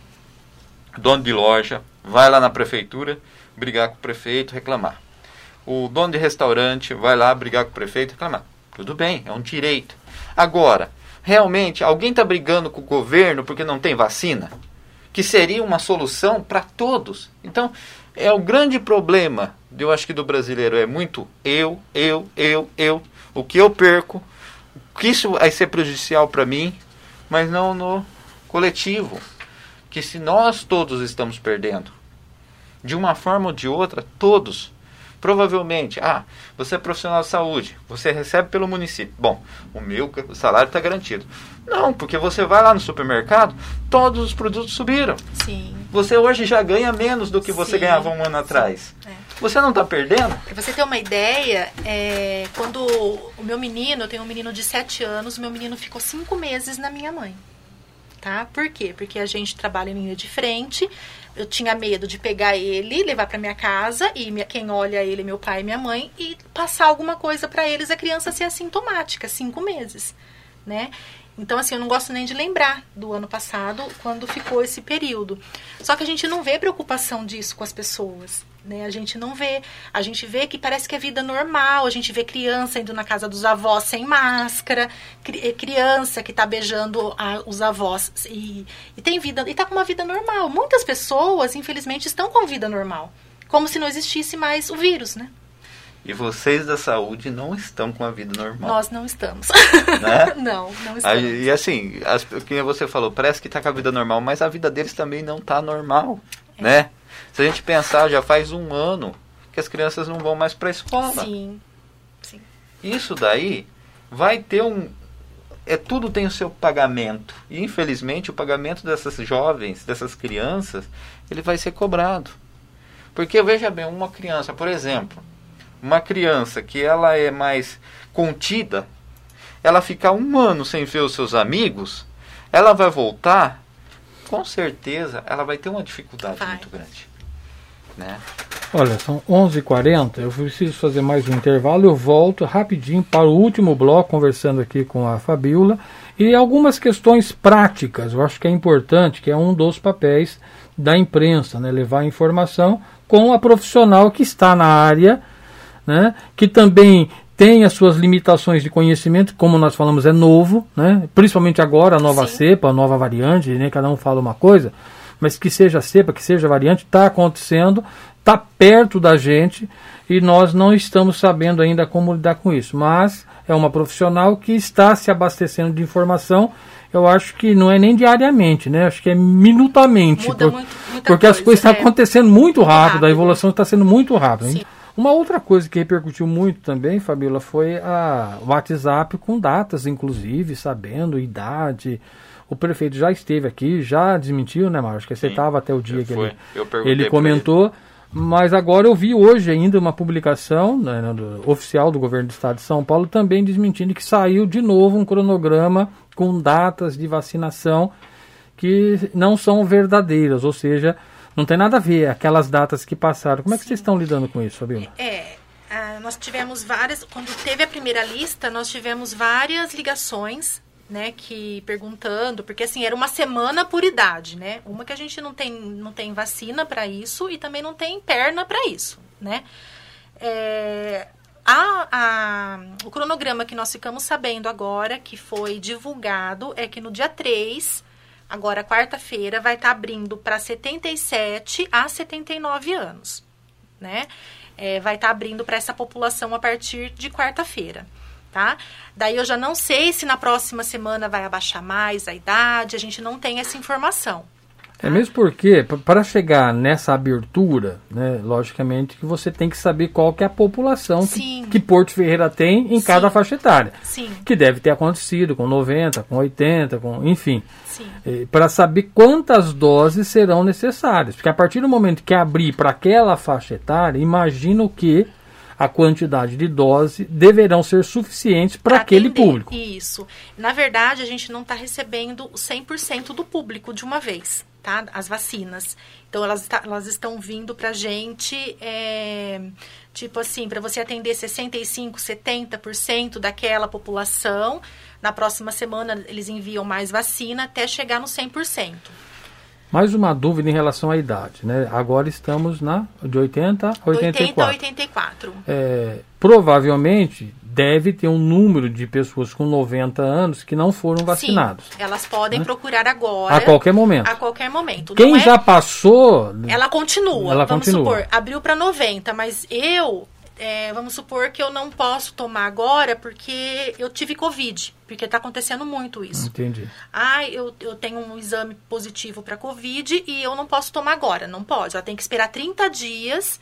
dono de loja, vai lá na prefeitura brigar com o prefeito, reclamar. O dono de restaurante vai lá brigar com o prefeito, reclamar. Tudo bem, é um direito. Agora, realmente, alguém está brigando com o governo porque não tem vacina? Que seria uma solução para todos. Então, é o grande problema, eu acho que do brasileiro, é muito eu, eu, eu, eu, o que eu perco, que isso vai ser prejudicial para mim, mas não no coletivo. Que se nós todos estamos perdendo, de uma forma ou de outra, todos. Provavelmente, ah, você é profissional de saúde, você recebe pelo município. Bom, o meu salário está garantido. Não, porque você vai lá no supermercado, todos os produtos subiram. Sim. Você hoje já ganha menos do que você Sim, ganhava um ano atrás. É. Você não está perdendo? Pra você ter uma ideia, é, quando o meu menino, eu tenho um menino de 7 anos, o meu menino ficou 5 meses na minha mãe. Tá? Por quê? Porque a gente trabalha em linha de frente. Eu tinha medo de pegar ele, levar para minha casa e minha, quem olha ele, meu pai e minha mãe, e passar alguma coisa para eles, a criança ser assintomática, cinco meses, né? Então, assim, eu não gosto nem de lembrar do ano passado, quando ficou esse período. Só que a gente não vê preocupação disso com as pessoas. Né? A gente não vê. A gente vê que parece que é vida normal. A gente vê criança indo na casa dos avós sem máscara, cri criança que está beijando a, os avós e, e tem vida e está com uma vida normal. Muitas pessoas, infelizmente, estão com vida normal, como se não existisse mais o vírus, né? E vocês da saúde não estão com a vida normal. Nós não estamos. Né? não, não estamos. E assim, as, que você falou, parece que está com a vida normal, mas a vida deles também não está normal, é. né? Se a gente pensar, já faz um ano que as crianças não vão mais para a escola. Sim. Sim. Isso daí vai ter um. É, tudo tem o seu pagamento. E infelizmente o pagamento dessas jovens, dessas crianças, ele vai ser cobrado. Porque veja bem, uma criança, por exemplo, uma criança que ela é mais contida, ela ficar um ano sem ver os seus amigos, ela vai voltar, com certeza, ela vai ter uma dificuldade vai. muito grande. Né? Olha, são 11h40, eu preciso fazer mais um intervalo, eu volto rapidinho para o último bloco, conversando aqui com a Fabiola, e algumas questões práticas, eu acho que é importante, que é um dos papéis da imprensa, né, levar informação com a profissional que está na área né, que também tem as suas limitações de conhecimento, como nós falamos, é novo, né, principalmente agora a nova Sim. cepa, a nova variante, né, cada um fala uma coisa, mas que seja cepa, que seja variante, está acontecendo, está perto da gente e nós não estamos sabendo ainda como lidar com isso. Mas é uma profissional que está se abastecendo de informação. Eu acho que não é nem diariamente, né? Acho que é minutamente. Por, muito, porque coisa, as coisas estão é. acontecendo muito rápido, rápido. a evolução está sendo muito rápida. Sim. Hein? Uma outra coisa que repercutiu muito também, Fabíola, foi a WhatsApp com datas, inclusive, sabendo idade. O prefeito já esteve aqui, já desmentiu, né, Mário? Acho que você estava até o dia que ele, ele comentou. Ele. Mas agora eu vi hoje ainda uma publicação né, do, oficial do governo do estado de São Paulo também desmentindo que saiu de novo um cronograma com datas de vacinação que não são verdadeiras, ou seja, não tem nada a ver aquelas datas que passaram. Como é que vocês estão lidando com isso, Fabiola? É, ah, nós tivemos várias, quando teve a primeira lista, nós tivemos várias ligações, né, que perguntando, porque assim, era uma semana por idade, né? Uma que a gente não tem, não tem vacina para isso e também não tem perna para isso, né? É, a, a, o cronograma que nós ficamos sabendo agora, que foi divulgado, é que no dia 3 agora quarta-feira, vai estar tá abrindo para 77 a 79 anos, né? É, vai estar tá abrindo para essa população a partir de quarta-feira, tá? Daí eu já não sei se na próxima semana vai abaixar mais a idade, a gente não tem essa informação. É mesmo porque, para chegar nessa abertura, né, logicamente que você tem que saber qual que é a população que, que, Porto Ferreira tem em Sim. cada faixa etária. Sim. Que deve ter acontecido com 90, com 80, com, enfim. Para saber quantas doses serão necessárias. Porque a partir do momento que abrir para aquela faixa etária, imagino que a quantidade de doses deverão ser suficientes para aquele público. Isso. Na verdade, a gente não está recebendo 100% do público de uma vez tá? As vacinas. Então, elas, tá, elas estão vindo para a gente, é, tipo assim, para você atender 65%, 70% daquela população. Na próxima semana, eles enviam mais vacina até chegar no 100%. Mais uma dúvida em relação à idade, né? Agora estamos na de 80 a 84. 80 a 84. É, provavelmente deve ter um número de pessoas com 90 anos que não foram vacinados. Sim, elas podem né? procurar agora. A qualquer momento. A qualquer momento. Quem é... já passou. Ela continua. Ela vamos continua. supor, abriu para 90, mas eu é, vamos supor que eu não posso tomar agora porque eu tive Covid, porque está acontecendo muito isso. Entendi. Ah, eu, eu tenho um exame positivo para Covid e eu não posso tomar agora. Não pode. Ela tem que esperar 30 dias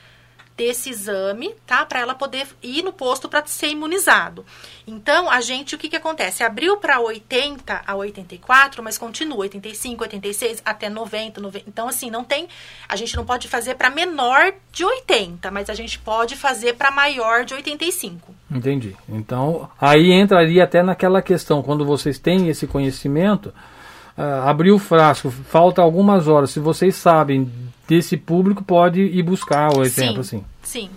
desse exame, tá? Para ela poder ir no posto para ser imunizado. Então, a gente, o que que acontece? Abriu para 80 a 84, mas continua 85, 86 até 90, 90. Então, assim, não tem, a gente não pode fazer para menor de 80, mas a gente pode fazer para maior de 85. Entendi. Então, aí entraria até naquela questão, quando vocês têm esse conhecimento, uh, abriu o frasco, falta algumas horas, se vocês sabem desse público, pode ir buscar o exemplo, sim, assim. Sim.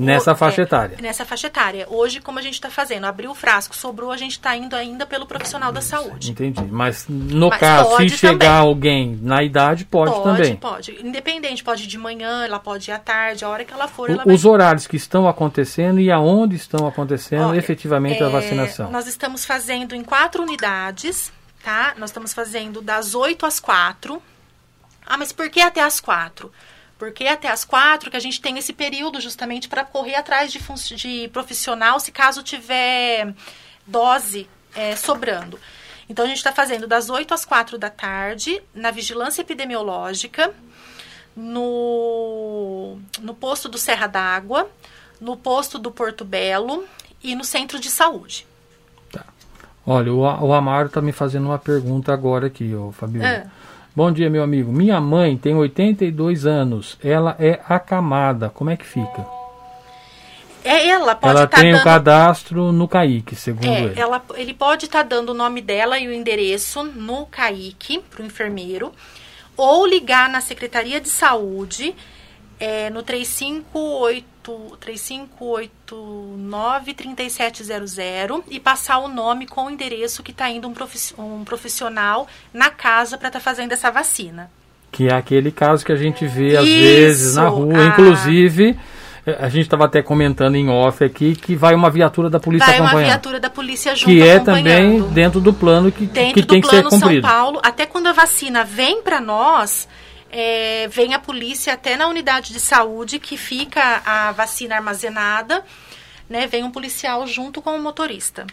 Nessa O- faixa é, etária. Nessa faixa etária. Hoje, como a gente está fazendo? Abriu o frasco, sobrou, a gente está indo ainda pelo profissional da saúde. Entendi. Mas no Mas caso, se pode chegar também. alguém na idade, pode, também. pode. Independente, pode ir de manhã, ela pode ir à tarde, a hora que ela for, O- ela vai Os horários que estão acontecendo e aonde estão acontecendo Olha, efetivamente a É, vacinação. Nós estamos fazendo em quatro unidades, tá? Nós estamos fazendo das 8 às 4. Ah, mas por que até às 4? Porque é até às 4 que a gente tem esse período justamente para correr atrás de, de profissional se caso tiver dose é, sobrando. Então a gente está fazendo das 8 às 4 da tarde na vigilância epidemiológica, no, no posto do Serra d'Água, no posto do Porto Belo e no centro de saúde. Olha, o, o Amaro está me fazendo uma pergunta agora aqui, ô Fabiola. Ah. Bom dia, meu amigo. Minha mãe tem 82 anos. Ela é acamada. Como é que fica? É, ela pode ela estar tem o dando. cadastro no CAIC, segundo É, ele. ela, ele pode estar dando o nome dela e o endereço no CAIC para o enfermeiro, ou ligar na Secretaria de Saúde é, no 358 3589 3700 e passar o nome com o endereço que está indo um, profi- profissional na casa para estar fazendo essa vacina. Que é aquele caso que a gente vê às Isso, vezes na rua. ah. Inclusive, eh, a gente estava até comentando em off aqui que vai uma viatura da polícia Vai uma acompanhando. viatura da polícia junto Que é também dentro do plano que, dentro que do tem que ser plano São cumprido. Paulo, até quando a vacina vem para nós, é, vem a polícia até na unidade de saúde que fica a vacina armazenada, né? Vem um policial junto com o motorista.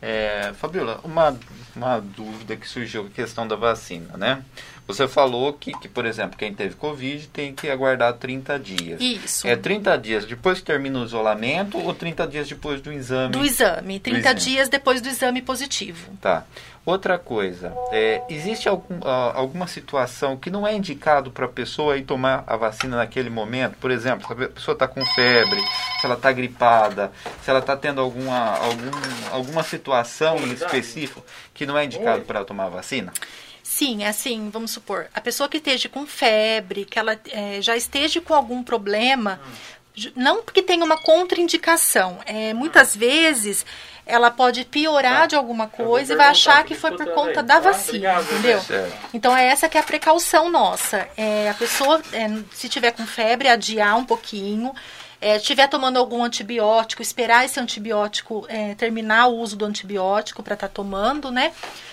É, Fabiola, uma, uma dúvida que surgiu a questão da vacina, né? Você falou que, que, por exemplo, quem teve Covid tem que aguardar 30 dias. Isso. É 30 dias depois que termina o isolamento ou 30 dias depois do exame? Do exame, 30 exame. dias depois do exame positivo. Tá. Outra coisa, é, existe algum, alguma situação que não é indicado para a pessoa ir tomar a vacina naquele momento? Por exemplo, se a pessoa está com febre, se ela está gripada, se ela está tendo alguma, algum, alguma situação em específico que não é indicado para ela tomar a vacina? Sim, é assim, vamos supor, a pessoa que esteja com febre, que ela eh, já esteja com algum problema, ju- não porque tenha uma contraindicação, é, muitas vezes ela pode piorar de alguma coisa e vai achar que foi por conta da vacina, entendeu? Certo. Então é essa que é a precaução nossa. É, a pessoa, é, se tiver com febre, adiar um pouquinho. É, estiver tomando algum antibiótico, esperar esse antibiótico é, terminar o uso do antibiótico para estar tomando, né?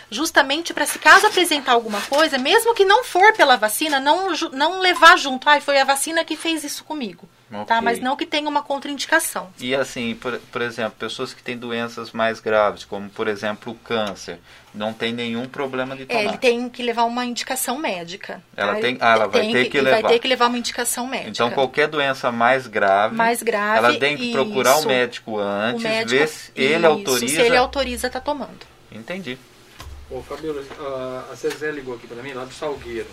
Justamente para se caso apresentar alguma coisa, mesmo que não for pela vacina, não, não levar junto. Ai, foi a vacina que fez isso comigo. Tá? Ok. Mas não que tenha uma contraindicação. E assim, por, por exemplo, pessoas que têm doenças mais graves, como por exemplo o câncer, não tem nenhum problema de É, tomar. ele tem que levar uma indicação médica. Ela tá? tem- ah, ela vai Tem ter que Vai levar. ter que levar uma indicação médica. Então, qualquer doença mais grave, Mais grave, ela tem que procurar isso. o médico O antes, médico- ver se ele isso, autoriza. Se ele autoriza, tá tomando. Entendi. Ô, Fabiola, a, a Zezé ligou aqui para mim, lá do Salgueiro.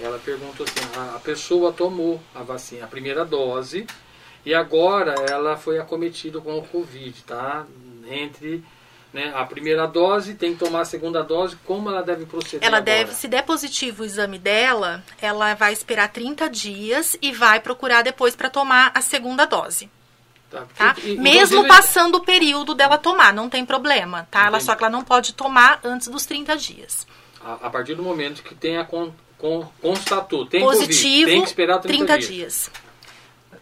Ela perguntou assim: a, a pessoa tomou a vacina, a primeira dose, e agora ela foi acometida com o Covid, tá? Entre né, a primeira dose, tem que tomar a segunda dose, como ela deve proceder? Ela agora? deve, se der positivo o exame dela, ela vai esperar 30 dias e vai procurar depois para tomar a segunda dose. Tá? Tá? Porque, e- Mesmo inclusive- passando o período dela tomar, não tem problema, tá? Ela só que ela não pode tomar antes dos 30 dias. A, a partir do momento que con, con, constatou, tem Positivo, Covid, tem que esperar 30, 30 dias. dias.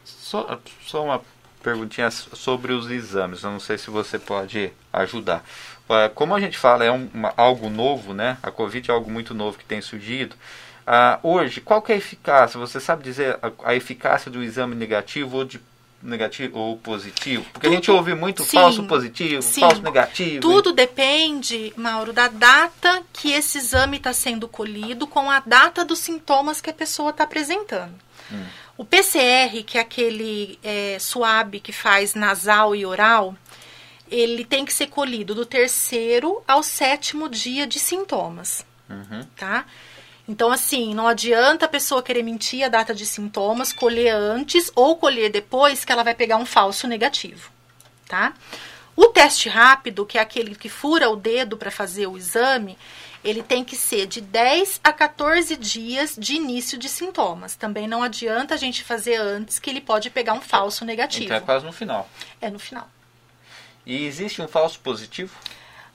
Só, só uma perguntinha sobre os exames. Eu não sei se você pode ajudar. Ah, Como a gente fala, é um- uma- algo novo, né? A Covid é algo muito novo que tem surgido. Ah, hoje, qual que é a eficácia? Você sabe dizer a, a eficácia do exame negativo ou de negativo ou positivo? Porque tudo, a gente ouve muito sim, falso positivo, sim, falso negativo. Tudo depende, Mauro, da data que esse exame está sendo colhido com a data dos sintomas que a pessoa está apresentando. Hum. O PCR, que é aquele é, suave que faz nasal e oral, ele tem que ser colhido do terceiro ao sétimo dia de sintomas, uhum. tá? Então, assim, não adianta a pessoa querer mentir a data de sintomas, colher antes ou colher depois, que ela vai pegar um falso negativo, tá? O teste rápido, que é aquele que fura o dedo para fazer o exame, ele tem que ser de 10 a 14 dias de início de sintomas. Também não adianta a gente fazer antes, que ele pode pegar um falso negativo. Então é quase no final. É no final. E existe um falso positivo?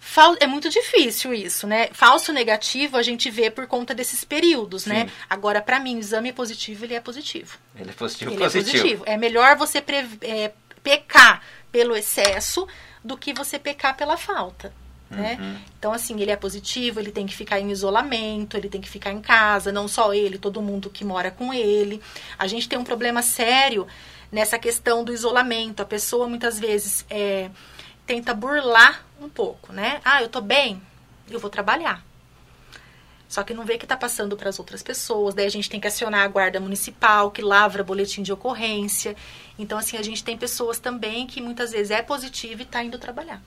Fal é muito difícil isso, né? Falso negativo a gente vê por conta desses períodos, né? Sim. né? Agora, para mim, o exame positivo, ele é positivo. Ele é positivo, ele positivo. É positivo. É melhor você é, pecar pelo excesso do que você pecar pela falta. Né? Uhum. Então, assim, ele é positivo, ele tem que ficar em isolamento, ele tem que ficar em casa, não só ele, todo mundo que mora com ele. A gente tem um problema sério nessa questão do isolamento. A pessoa muitas vezes é, tenta burlar um pouco, né? Ah, eu tô bem, eu vou trabalhar. Só que não vê que está passando para as outras pessoas. Daí a gente tem que acionar a guarda municipal, que lavra boletim de ocorrência. Então, assim, a gente tem pessoas também que muitas vezes é positivo e está indo trabalhar.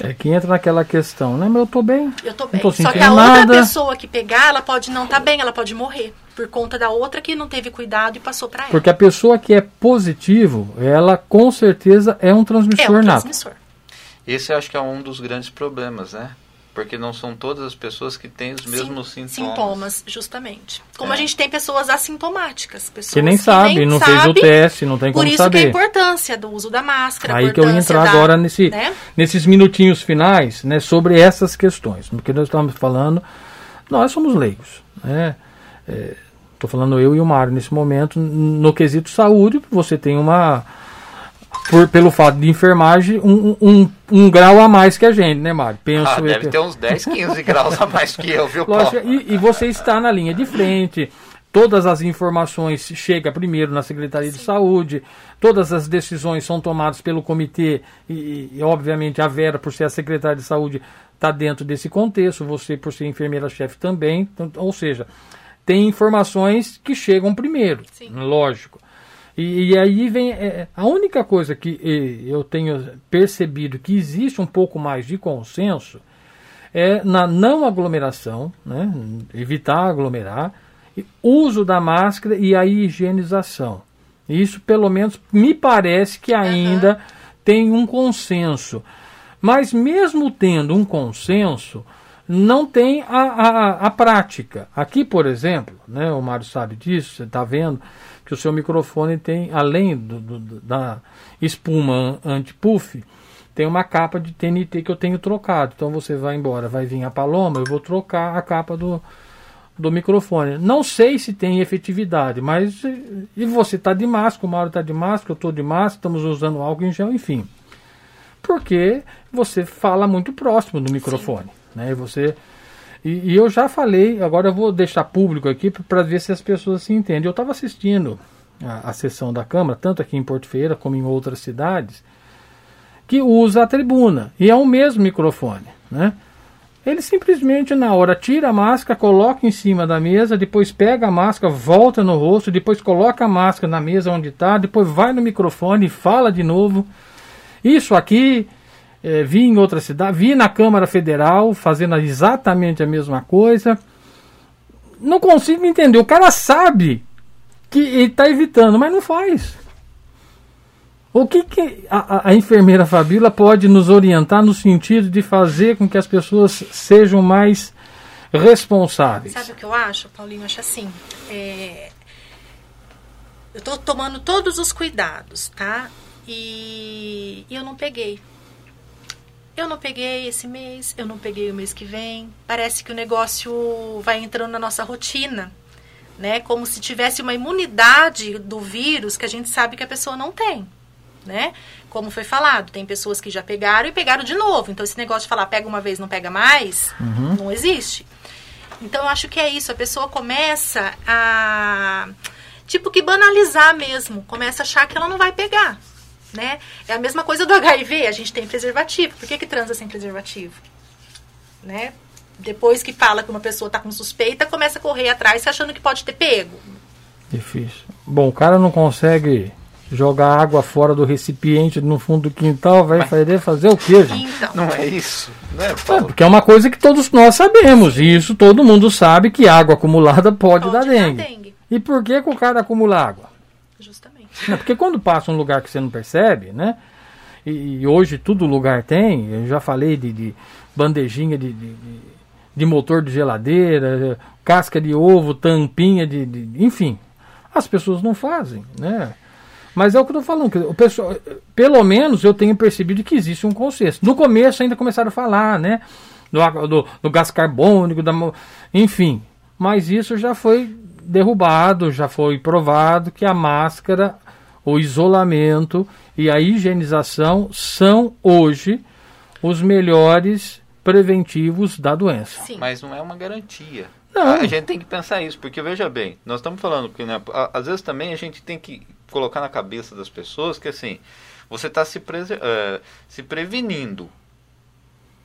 É que entra naquela questão, né? Mas eu tô bem. Eu tô bem. Tô Só que a nada. outra pessoa que pegar, ela pode não estar tá bem, ela pode morrer. Por conta da outra que não teve cuidado e passou para ela. Porque a pessoa que é positivo, ela com certeza é um transmissor é um nato. Transmissor. Esse eu acho que é um dos grandes problemas, né? Porque não são todas as pessoas que têm os mesmos Sim, sintomas. Sintomas, justamente. Como é. a gente tem pessoas assintomáticas. Pessoas que nem que sabe, nem não sabe, fez o teste, não tem como saber. Por isso que a importância do uso da máscara. Aí que eu ia entrar da, agora nesse, né? nesses minutinhos finais, né, sobre essas questões. Porque nós estamos falando, nós somos leigos, né? Estou é, falando eu e o Mário nesse momento, no quesito saúde, você tem uma por, pelo fato de enfermagem, um, um, um grau a mais que a gente, né, Mário? Penso ah, deve ter uns 10, 15 graus a mais que eu, viu, Lógico, e, e, você está na linha de frente, todas as informações chegam primeiro na Secretaria Sim. de Saúde, todas as decisões são tomadas pelo comitê, e, e obviamente a Vera, por ser a Secretária de Saúde, está dentro desse contexto, você, por ser enfermeira-chefe também, então, ou seja, tem informações que chegam primeiro, Sim. lógico. E, e aí vem. É, a única coisa que eu tenho percebido que existe um pouco mais de consenso é na não aglomeração, né? evitar aglomerar, uso da máscara e a higienização. Isso, pelo menos, me parece que ainda uhum. tem um consenso. Mas, mesmo tendo um consenso, não tem a, a, a prática. Aqui, por exemplo, né, o Mário sabe disso, você está vendo que o seu microfone tem, além do, do, da espuma anti-puff, tem uma capa de TNT que eu tenho trocado. Então você vai embora, vai vir a paloma, eu vou trocar a capa do, do microfone. Não sei se tem efetividade, mas e você está de máscara, o Mauro está de máscara, eu estou de máscara, estamos usando álcool em gel, enfim. Porque você fala muito próximo do microfone. Né? E você e, e, eu já falei, agora eu vou deixar público aqui para ver se as pessoas se entendem. Eu estava assistindo a, a, sessão da Câmara, tanto aqui em Porto Feira como em outras cidades, que usa a tribuna. E é o mesmo microfone. Né? Ele simplesmente, na hora, tira a máscara, coloca em cima da mesa, depois pega a máscara, volta no rosto, depois coloca a máscara na mesa onde está, depois vai no microfone e fala de novo. Isso aqui é, vi em outra cidade, vi na Câmara Federal fazendo exatamente a mesma coisa. Não consigo entender. O cara sabe que ele está evitando, mas não faz. O que, que a, a, enfermeira Fabíola pode nos orientar no sentido de fazer com que as pessoas sejam mais responsáveis? Sabe o que eu acho, Paulinho? Acho assim. É... Eu estou tomando todos os cuidados, tá? E, e eu não peguei. Eu não peguei esse mês, eu não peguei o mês que vem. Parece que o negócio vai entrando na nossa rotina, né? Como se tivesse uma imunidade do vírus que a gente sabe que a pessoa não tem, né? Como foi falado, tem pessoas que já pegaram e pegaram de novo. Então esse negócio de falar pega uma vez, não pega mais, uhum. não existe. Então eu acho que é isso, a pessoa começa a tipo que banalizar mesmo. Começa a achar que ela não vai pegar. Né? É a mesma coisa do HIV, a gente tem preservativo. Por que, que transa sem preservativo? Né? Depois que fala que uma pessoa está com suspeita, começa a correr atrás achando que pode ter pego. Difícil. Bom, o cara não consegue jogar água fora do recipiente no fundo do quintal, vai Mas... fazer o quê, gente? Então. Não é isso, né, É, porque é uma coisa que todos nós sabemos, e isso todo mundo sabe que água acumulada pode, pode dar, dengue. dar, dengue. E por que, que o cara acumula água? Justamente. Não, porque quando passa um lugar que você não percebe, né? E, e hoje todo lugar tem, eu já falei de, de bandejinha de, de, de, motor de geladeira, casca de ovo, tampinha de, de enfim, as pessoas não fazem, né? Mas é o que eu estou falando, o pessoal, pelo menos eu tenho percebido que existe um consenso. No começo ainda começaram a falar, né? Do, do, do gás carbônico, da, enfim. Mas isso já foi derrubado, já foi provado que a máscara, o isolamento e a higienização são hoje os melhores preventivos da doença. Sim. Mas não é uma garantia. Não. A gente tem que pensar isso, porque veja bem, nós estamos falando que né, às vezes também a gente tem que colocar na cabeça das pessoas que assim, você está se, uh, se prevenindo.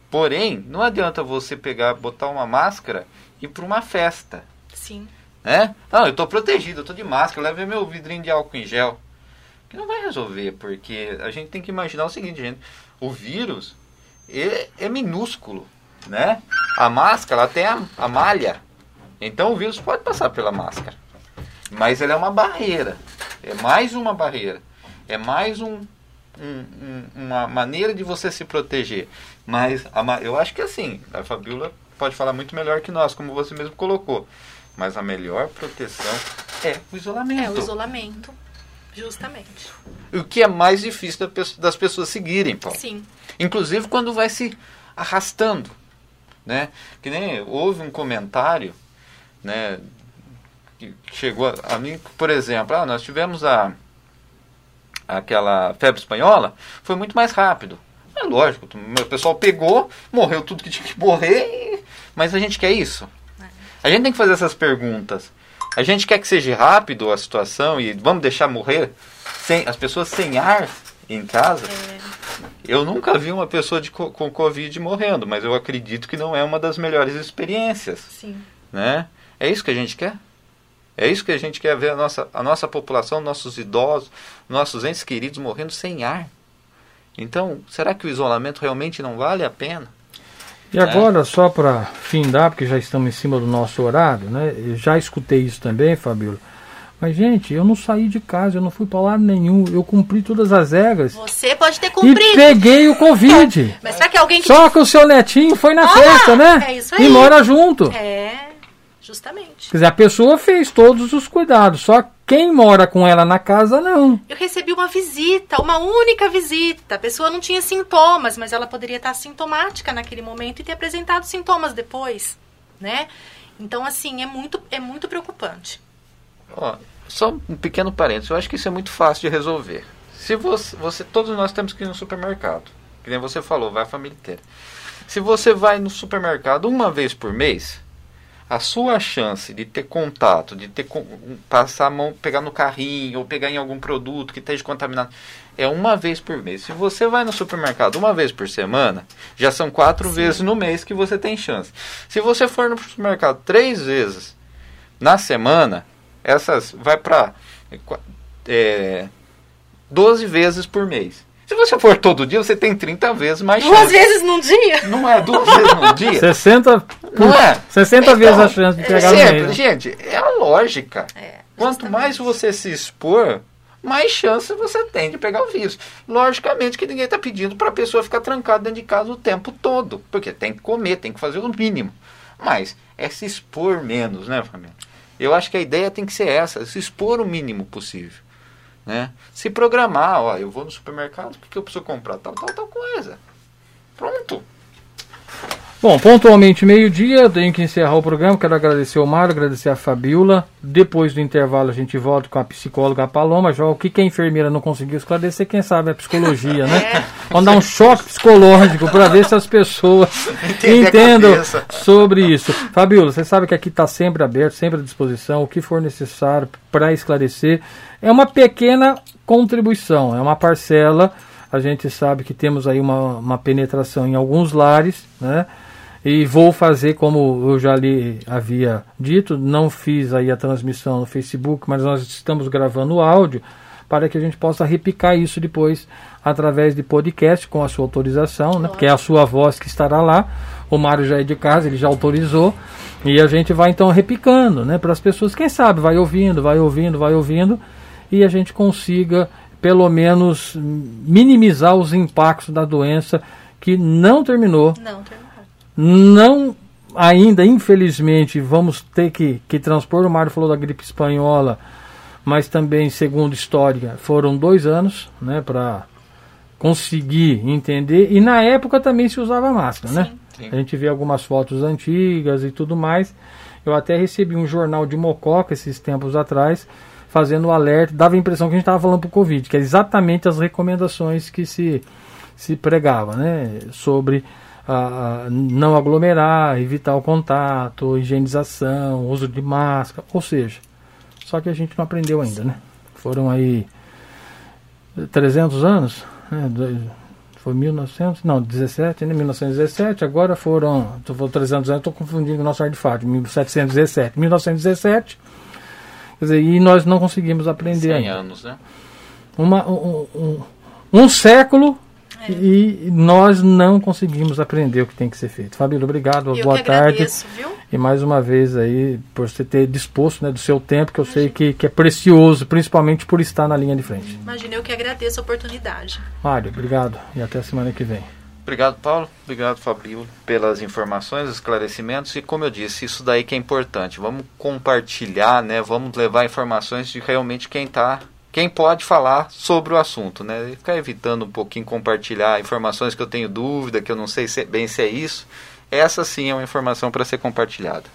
Porém, não adianta você pegar, botar uma máscara e ir para uma festa. Sim. Né? Não, eu estou protegido, eu estou de máscara, leve meu vidrinho de álcool em gel. Que não vai resolver, porque a gente tem que imaginar o seguinte, gente. O vírus, ele é minúsculo, né? A máscara, ela tem a, a malha. Então o vírus pode passar pela máscara. Mas ele é uma barreira. É mais uma barreira. É mais um, um, um, uma maneira de você se proteger. Mas a, eu acho que assim, a Fabiola pode falar muito melhor que nós, como você mesmo colocou. Mas a melhor proteção é o isolamento. É o isolamento, justamente. O que é mais difícil das pessoas seguirem, Paulo. Sim. Inclusive quando vai se arrastando. Né? Que nem houve um comentário né, que chegou a, a mim, por exemplo, ah, nós tivemos a aquela febre espanhola, foi muito mais rápido. É lógico, o pessoal pegou, morreu tudo que tinha que morrer, mas a gente quer isso. É. A gente tem que fazer essas perguntas. A gente quer que seja rápido a situação e vamos deixar morrer sem, as pessoas sem ar em casa. É. Eu nunca vi uma pessoa de, com Covid morrendo, mas eu acredito que não é uma das melhores experiências. Sim. Né? É isso que a gente quer? É isso que a gente quer ver a nossa, a nossa população, nossos idosos, nossos entes queridos morrendo sem ar. Então, será que o isolamento realmente não vale a pena? E agora, é. só para findar, porque já estamos em cima do nosso horário, né? Eu já escutei isso também, Fabíola. Mas, gente, eu não saí de casa, eu não fui para lado nenhum, eu cumpri todas as regras. Você pode ter cumprido. E peguei o Covid. Mas será que alguém que. Só que o seu netinho foi na ah, festa, né? É isso aí. E mora junto. É. Justamente. Quer dizer, a pessoa fez todos os cuidados, só quem mora com ela na casa não. Eu recebi uma visita, uma única visita. A pessoa não tinha sintomas, mas ela poderia estar sintomática naquele momento e ter apresentado sintomas depois, né? Então, assim, é muito, é muito preocupante. Ó, só um pequeno parênteses, eu acho que isso é muito fácil de resolver. Se você, você, todos nós temos que ir no supermercado, que nem você falou, vai a família inteira. Se você vai no supermercado uma vez por mês, a sua chance de ter contato, de ter passar a mão, pegar no carrinho ou pegar em algum produto que esteja contaminado, é uma vez por mês. Se você vai no supermercado uma vez por semana, já são quatro Sim. vezes no mês que você tem chance. Se você for no supermercado três vezes na semana, essas vai para é, 12 vezes por mês. Se você for todo dia, você tem 30 vezes mais duas chance. Duas vezes num dia? Não é duas vezes num dia? 60, não é? 60 então, vezes a chance de pegar é sempre, no Gente, é a lógica. É, Quanto mais você se expor, mais chance você tem de pegar o vírus. Logicamente que ninguém está pedindo para a pessoa ficar trancada dentro de casa o tempo todo, porque tem que comer, tem que fazer o mínimo. Mas é se expor menos, né, família? Eu acho que a ideia tem que ser essa, se expor o mínimo possível. Né? Se programar, ó, eu vou no supermercado, o que, que eu preciso comprar? Tal, tal, tal coisa. Pronto. Bom, pontualmente meio-dia, tenho que encerrar o programa. Quero agradecer ao Mário, agradecer a Fabiola. Depois do intervalo, a gente volta com a psicóloga Paloma. Já o que, que a enfermeira não conseguiu esclarecer, quem sabe a psicologia, né? É. Vamos dar um choque psicológico para ver se as pessoas entendam sobre isso. Fabiola, você sabe que aqui está sempre aberto, sempre à disposição, o que for necessário para esclarecer. É uma pequena contribuição, é uma parcela. A gente sabe que temos aí uma, uma penetração em alguns lares, né? E vou fazer como eu já lhe havia dito, não fiz aí a transmissão no Facebook, mas nós estamos gravando o áudio para que a gente possa repicar isso depois através de podcast com a sua autorização, né? Porque é a sua voz que estará lá. O Mário já é de casa, ele já autorizou. E a gente vai então repicando, né? Para as pessoas, quem sabe, vai ouvindo, vai ouvindo, vai ouvindo, e a gente consiga pelo menos minimizar os impactos da doença que não terminou. Não terminou não ainda, infelizmente, vamos ter que, que transpor. O Mário falou da gripe espanhola, mas também, segundo história, foram dois anos né, para conseguir entender. E na época também se usava máscara, né? Sim, sim. A gente vê algumas fotos antigas e tudo mais. Eu até recebi um jornal de Mococa esses tempos atrás, fazendo o alerta. Dava a impressão que a gente estava falando para o Covid, que é exatamente as recomendações que se, se pregava né, sobre a, não aglomerar, evitar o contato, higienização, uso de máscara, ou seja, só que a gente não aprendeu ainda, né? Foram aí 300 anos, né? foi 1900, não, 17, né? 1917, agora foram, falando 300 anos, estou confundindo o nosso artefato, 1717, 1917, quer dizer, e nós não conseguimos aprender 100 ainda. anos, né? Uma, um, um, um século é. E nós não conseguimos aprender o que tem que ser feito. Fabíola, obrigado, eu boa tarde. Agradeço, viu? E mais uma vez aí, por você ter disposto né, do seu tempo, que eu Imagina. sei que, que é precioso, principalmente por estar na linha de frente. Imagina, eu que agradeço a oportunidade. Mário, obrigado e até a semana que vem. Obrigado, Paulo. Obrigado, Fabio, pelas informações, esclarecimentos. E como eu disse, isso daí que é importante. Vamos compartilhar, né? Vamos levar informações de realmente quem está quem pode falar sobre o assunto, né? Ficar evitando um pouquinho compartilhar informações que eu tenho dúvida, que eu não sei se, bem se é isso. Essa sim é uma informação para ser compartilhada.